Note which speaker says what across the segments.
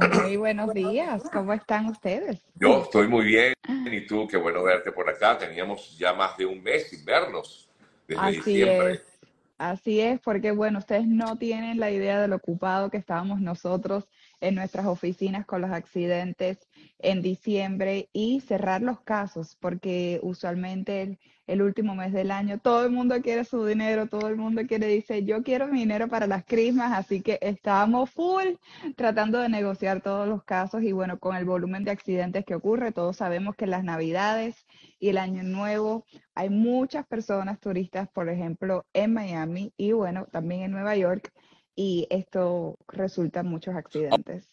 Speaker 1: Muy buenos días, ¿cómo están ustedes?
Speaker 2: Yo estoy muy bien y tú, qué bueno verte por acá. Teníamos ya más de un mes sin vernos desde
Speaker 1: Así
Speaker 2: diciembre.
Speaker 1: es, así es, porque bueno, ustedes no tienen la idea de lo ocupado que estábamos nosotros en nuestras oficinas con los accidentes en diciembre y cerrar los casos, porque usualmente el, último mes del año todo el mundo quiere su dinero, todo el mundo quiere, dice, yo quiero mi dinero para las crismas, así que estábamos full tratando de negociar todos los casos y bueno, con el volumen de accidentes que ocurre, todos sabemos que las navidades y el año nuevo hay muchas personas turistas, por ejemplo, en Miami y bueno, también en Nueva York y esto resulta en muchos accidentes.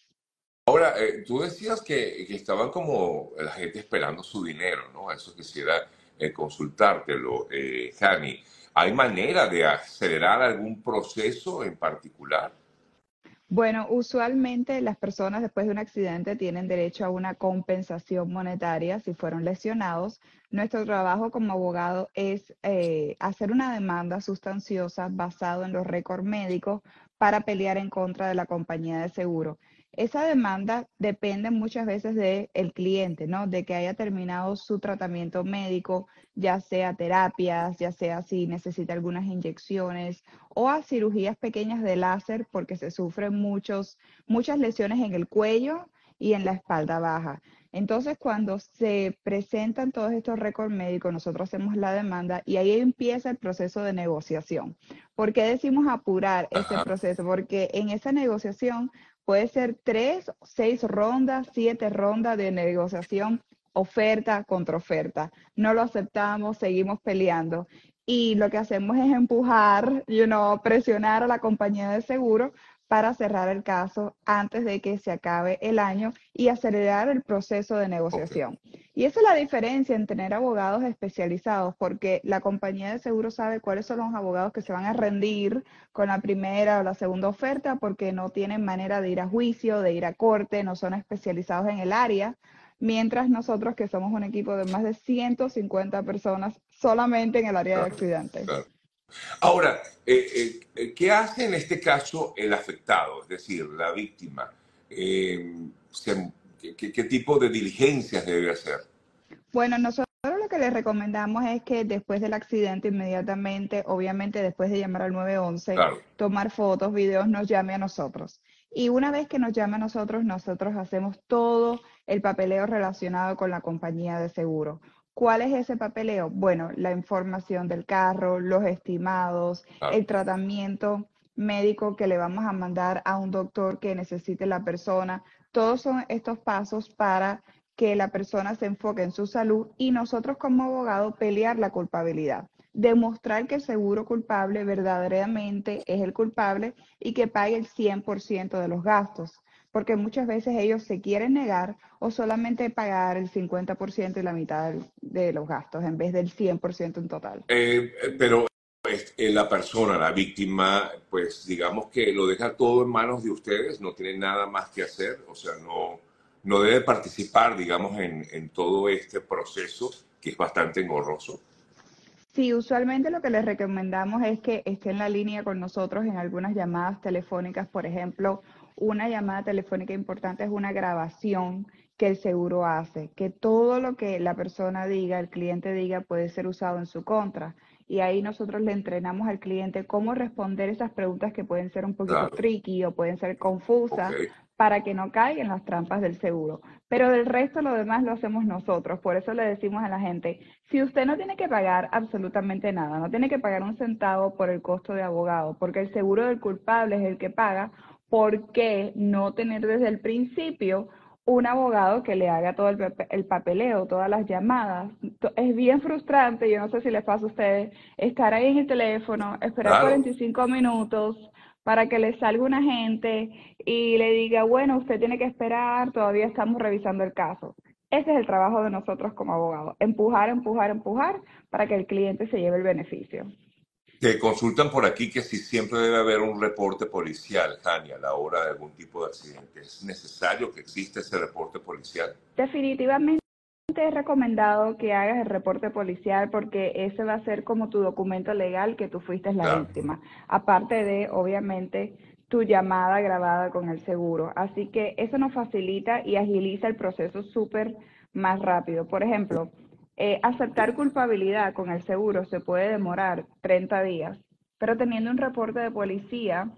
Speaker 2: Ahora, eh, tú decías que, que estaban como la gente esperando su dinero, ¿no? Eso quisiera eh, consultártelo, eh, Jani. ¿Hay manera de acelerar algún proceso en particular?
Speaker 1: Bueno, usualmente las personas después de un accidente tienen derecho a una compensación monetaria si fueron lesionados. Nuestro trabajo como abogado es eh, hacer una demanda sustanciosa basado en los récords médicos para pelear en contra de la compañía de seguro. Esa demanda depende muchas veces del cliente, ¿no? De que haya terminado su tratamiento médico, ya sea terapias, ya sea si necesita algunas inyecciones o a cirugías pequeñas de láser porque se sufren muchos, muchas lesiones en el cuello y en la espalda baja. Entonces, cuando se presentan todos estos récords médicos, nosotros hacemos la demanda y ahí empieza el proceso de negociación. ¿Por qué decimos apurar ese proceso? Porque en esa negociación puede ser tres, seis rondas, siete rondas de negociación, oferta contra oferta. No lo aceptamos, seguimos peleando. Y lo que hacemos es empujar, you know, presionar a la compañía de seguro para cerrar el caso antes de que se acabe el año y acelerar el proceso de negociación. Y esa es la diferencia en tener abogados especializados, porque la compañía de seguro sabe cuáles son los abogados que se van a rendir con la primera o la segunda oferta porque no tienen manera de ir a juicio, de ir a corte, no son especializados en el área, mientras nosotros que somos un equipo de más de 150 personas solamente en el área de accidentes.
Speaker 2: claro. Ahora, eh, eh, eh, ¿qué hace en este caso el afectado, es decir, la víctima? Eh, se- ¿qué, qué- qué tipo de diligencias debe hacer?
Speaker 1: Bueno, nosotros lo que les recomendamos es que después del accidente, inmediatamente, obviamente después de llamar al 911,
Speaker 2: Claro,
Speaker 1: tomar fotos, videos, nos llame a nosotros. Y una vez que nos llame a nosotros, nosotros hacemos todo el papeleo relacionado con la compañía de seguro. ¿Cuál es ese papeleo? Bueno, la información del carro, los estimados,
Speaker 2: claro.
Speaker 1: el tratamiento médico que le vamos a mandar a un doctor que necesite la persona. Todos son estos pasos para que la persona se enfoque en su salud y nosotros como abogado pelear la culpabilidad, demostrar que el seguro culpable verdaderamente es el culpable y que pague el 100% de los gastos, porque muchas veces ellos se quieren negar o solamente pagar el 50% y la mitad de los gastos en vez del 100% en total.
Speaker 2: Eh, eh, pero la persona, la víctima, pues digamos que lo deja todo en manos de ustedes, no tiene nada más que hacer, o sea, no, no debe participar, digamos, en, en todo este proceso que es bastante engorroso.
Speaker 1: Sí, usualmente lo que les recomendamos es que esté en la línea con nosotros en algunas llamadas telefónicas. Por ejemplo, una llamada telefónica importante es una grabación que el seguro hace, que todo lo que la persona diga, el cliente diga, puede ser usado en su contra. Y ahí nosotros le entrenamos al cliente cómo responder esas preguntas que pueden ser un poquito
Speaker 2: Claro,
Speaker 1: tricky o pueden ser confusas para que no caigan en las trampas del seguro. Pero del resto lo demás lo hacemos nosotros. Por eso le decimos a la gente, si usted no tiene que pagar absolutamente nada, no tiene que pagar un centavo por el costo de abogado, porque el seguro del culpable es el que paga, ¿por qué no tener desde el principio un abogado que le haga todo el, el papeleo, todas las llamadas? Es bien frustrante, yo no sé si les pasa a ustedes, estar ahí en el teléfono, esperar
Speaker 2: claro.
Speaker 1: 45 minutos para que le salga un agente y le diga, bueno, usted tiene que esperar, todavía estamos revisando el caso. Ese es el trabajo de nosotros como abogados, empujar, empujar, empujar para que el cliente se lleve el beneficio.
Speaker 2: Te consultan por aquí que si siempre debe haber un reporte policial, Jani, a la hora de algún tipo de accidente. ¿Es necesario que exista ese reporte policial?
Speaker 1: Definitivamente es recomendado que hagas el reporte policial porque ese va a ser como tu documento legal que tú fuiste la
Speaker 2: Claro,
Speaker 1: víctima. Aparte de, obviamente, tu llamada grabada con el seguro. Así que eso nos facilita y agiliza el proceso súper más rápido. Por ejemplo, eh, aceptar culpabilidad con el seguro se puede demorar 30 días, pero teniendo un reporte de policía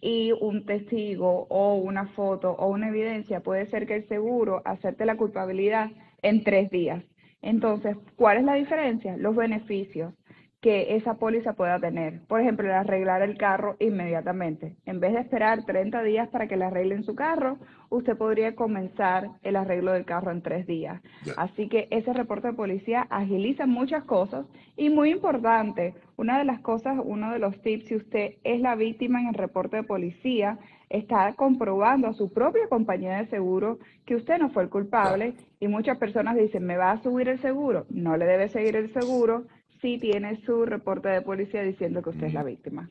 Speaker 1: y un testigo o una foto o una evidencia, puede ser que el seguro acepte la culpabilidad en tres días. Entonces, ¿cuál es la diferencia? Los beneficios que esa póliza pueda tener. Por ejemplo, el arreglar el carro inmediatamente. En vez de esperar 30 días para que le arreglen su carro, usted podría comenzar el arreglo del carro en tres días. Así que ese reporte de policía agiliza muchas cosas y muy importante, una de las cosas, uno de los tips, si usted es la víctima en el reporte de policía, está comprobando a su propia compañía de seguro que usted no fue el culpable y muchas personas dicen, ¿me va a subir el seguro? No le debe seguir el seguro sí tiene su reporte de policía diciendo que usted es la víctima.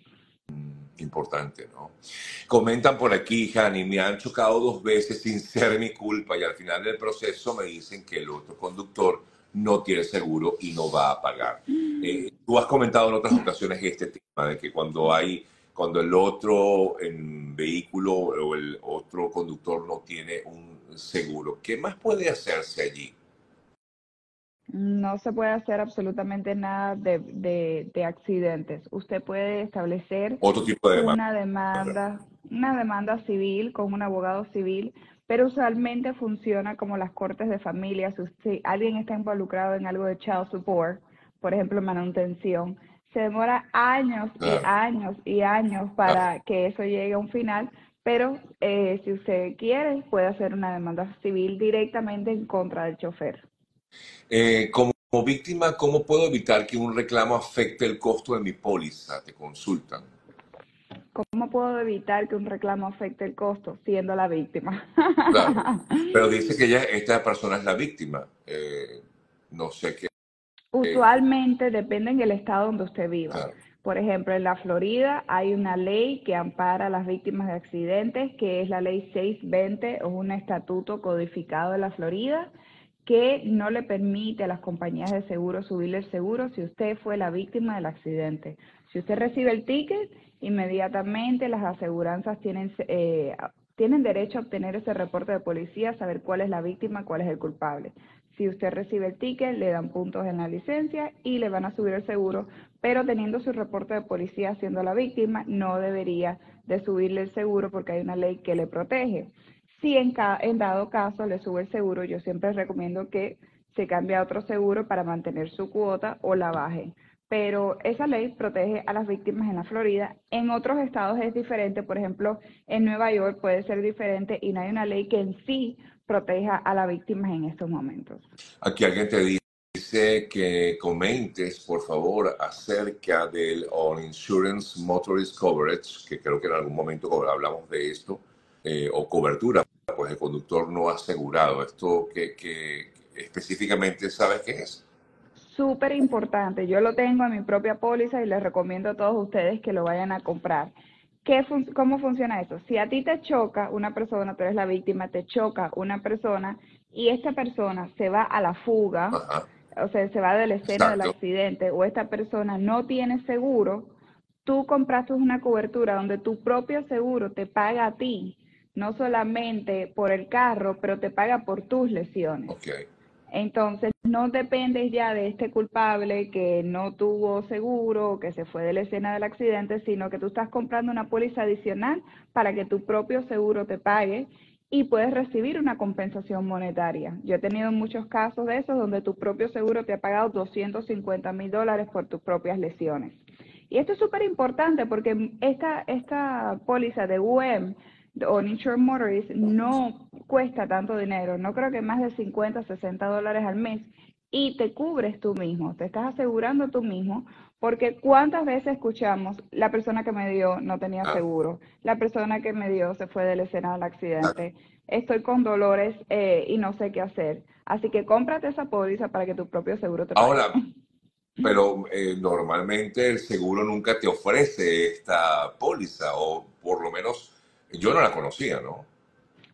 Speaker 2: Importante, ¿no? Comentan por aquí, Jani, me han chocado dos veces sin ser mi culpa y al final del proceso me dicen que el otro conductor no tiene seguro y no va a pagar. Eh, tú has comentado en otras ocasiones este tema de que cuando hay, cuando el otro en vehículo o el otro conductor no tiene un seguro, ¿qué más puede hacerse allí?
Speaker 1: No se puede hacer absolutamente nada de, de, accidentes. Usted puede establecer una demanda, una demanda civil con un abogado civil, pero usualmente funciona como las cortes de familia. Si alguien está involucrado en algo de child support, por ejemplo, manutención, se demora años y años y años para que eso llegue a un final, pero eh, si usted quiere, puede hacer una demanda civil directamente en contra del chofer.
Speaker 2: Eh, como, víctima, ¿cómo puedo evitar que un reclamo afecte el costo de mi póliza? Te consultan.
Speaker 1: ¿Cómo puedo evitar que un reclamo afecte el costo siendo la víctima?
Speaker 2: Pero dice que ya esta persona es la víctima. Eh, no sé qué.
Speaker 1: Usualmente depende del estado donde usted viva. Por ejemplo, en la Florida hay una ley que ampara a las víctimas de accidentes, que es la ley 620, o un estatuto codificado de la Florida que no le permite a las compañías de seguro subirle el seguro si usted fue la víctima del accidente. Si usted recibe el ticket, inmediatamente las aseguranzas tienen, eh, tienen derecho a obtener ese reporte de policía, saber cuál es la víctima, cuál es el culpable. Si usted recibe el ticket, le dan puntos en la licencia y le van a subir el seguro, pero teniendo su reporte de policía siendo la víctima, no debería de subirle el seguro porque hay una ley que le protege. Si en, en dado caso le sube el seguro, yo siempre recomiendo que se cambie a otro seguro para mantener su cuota o la baje. Pero esa ley protege a las víctimas en la Florida. En otros estados es diferente. Por ejemplo, en Nueva York puede ser diferente y no hay una ley que en sí proteja a las víctimas en estos momentos.
Speaker 2: Aquí alguien te dice que comentes, por favor, acerca del All Insurance Motorist Coverage, que creo que en algún momento hablamos de esto, eh, o cobertura pues el conductor no asegurado. ¿Esto que, específicamente sabes qué es?
Speaker 1: Súper importante. Yo lo tengo en mi propia póliza y les recomiendo a todos ustedes que lo vayan a comprar. ¿Qué ¿Cómo funciona eso? Si a ti te choca una persona, tú eres la víctima, te choca una persona y esta persona se va a la fuga, o sea, se va de la escena del accidente o esta persona no tiene seguro, tú compraste una cobertura donde tu propio seguro te paga a ti no solamente por el carro, pero te paga por tus lesiones. Entonces, no dependes ya de este culpable que no tuvo seguro, que se fue de la escena del accidente, sino que tú estás comprando una póliza adicional para que tu propio seguro te pague y puedes recibir una compensación monetaria. Yo he tenido muchos casos de esos donde tu propio seguro te ha pagado 250 mil dólares por tus propias lesiones. Y esto es súper importante porque esta, esta póliza de UM o Nature Motorist no cuesta tanto dinero, no creo que más de 50, 60 dólares al mes y te cubres tú mismo, te estás asegurando tú mismo, porque cuántas veces escuchamos, la persona que me dio no tenía ah. seguro, la persona que me dio se fue de la escena del accidente, estoy con dolores eh, y no sé qué hacer. Así que cómprate esa póliza para que tu propio seguro te
Speaker 2: pague. Ahora, pero eh, normalmente el seguro nunca te ofrece esta póliza, o por lo menos yo no la conocía, ¿no?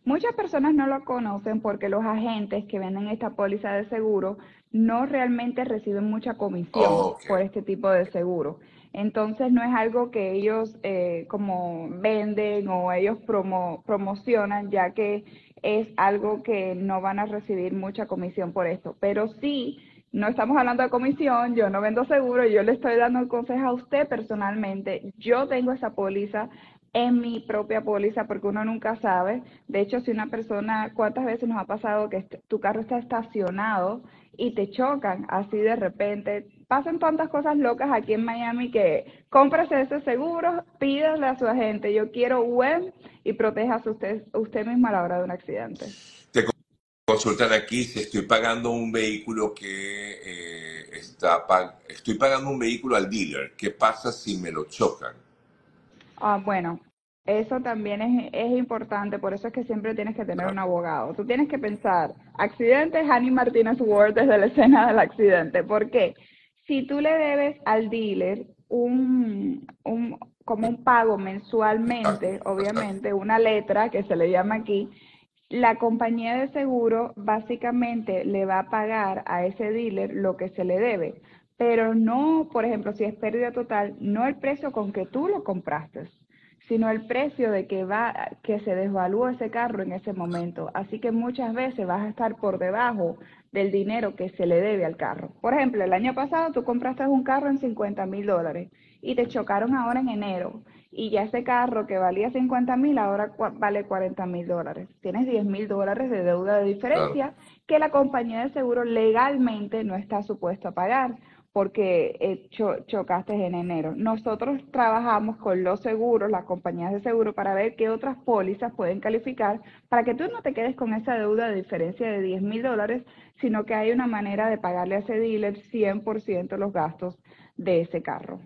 Speaker 1: Muchas personas no lo conocen porque los agentes que venden esta póliza de seguro no realmente reciben mucha comisión por este tipo de seguro. Entonces no es algo que ellos eh, como venden o ellos promo, promocionan, ya que es algo que no van a recibir mucha comisión por esto. Pero sí, no estamos hablando de comisión, yo no vendo seguro, yo le estoy dando el consejo a usted personalmente. Yo tengo esa póliza en mi propia póliza porque uno nunca sabe. De hecho, si una persona, ¿cuántas veces nos ha pasado que tu carro está estacionado y te chocan así de repente? Pasan tantas cosas locas aquí en Miami que cómprese ese seguro, pídale a su agente, yo quiero web y proteja usted, usted mismo a la hora de un accidente.
Speaker 2: Te consultan aquí si estoy pagando un vehículo que eh, está, estoy pagando un vehículo al dealer, ¿qué pasa si me lo chocan?
Speaker 1: Ah, bueno, eso también es, es, importante, por eso es que siempre tienes que tener un abogado. Tú tienes que pensar, accidente, Annie Martínez Ward desde la escena del accidente. ¿Por qué? Si tú le debes al dealer un, un, como un pago mensualmente, obviamente, una letra que se le llama aquí, la compañía de seguro básicamente le va a pagar a ese dealer lo que se le debe pero no, por ejemplo, si es pérdida total, no el precio con que tú lo compraste, sino el precio de que va que se desvalúa ese carro en ese momento. Así que muchas veces vas a estar por debajo del dinero que se le debe al carro. Por ejemplo, el año pasado tú compraste un carro en 50 mil dólares y te chocaron ahora en enero y ya ese carro que valía 50 mil ahora vale 40 mil dólares. Tienes 10 mil dólares de deuda de diferencia que la compañía de seguro legalmente no está supuesta a pagar porque eh, chocaste en enero. Nosotros trabajamos con los seguros, las compañías de seguro, para ver qué otras pólizas pueden calificar para que tú no te quedes con esa deuda de diferencia de 10 mil dólares, sino que hay una manera de pagarle a ese dealer 100% los gastos de ese carro.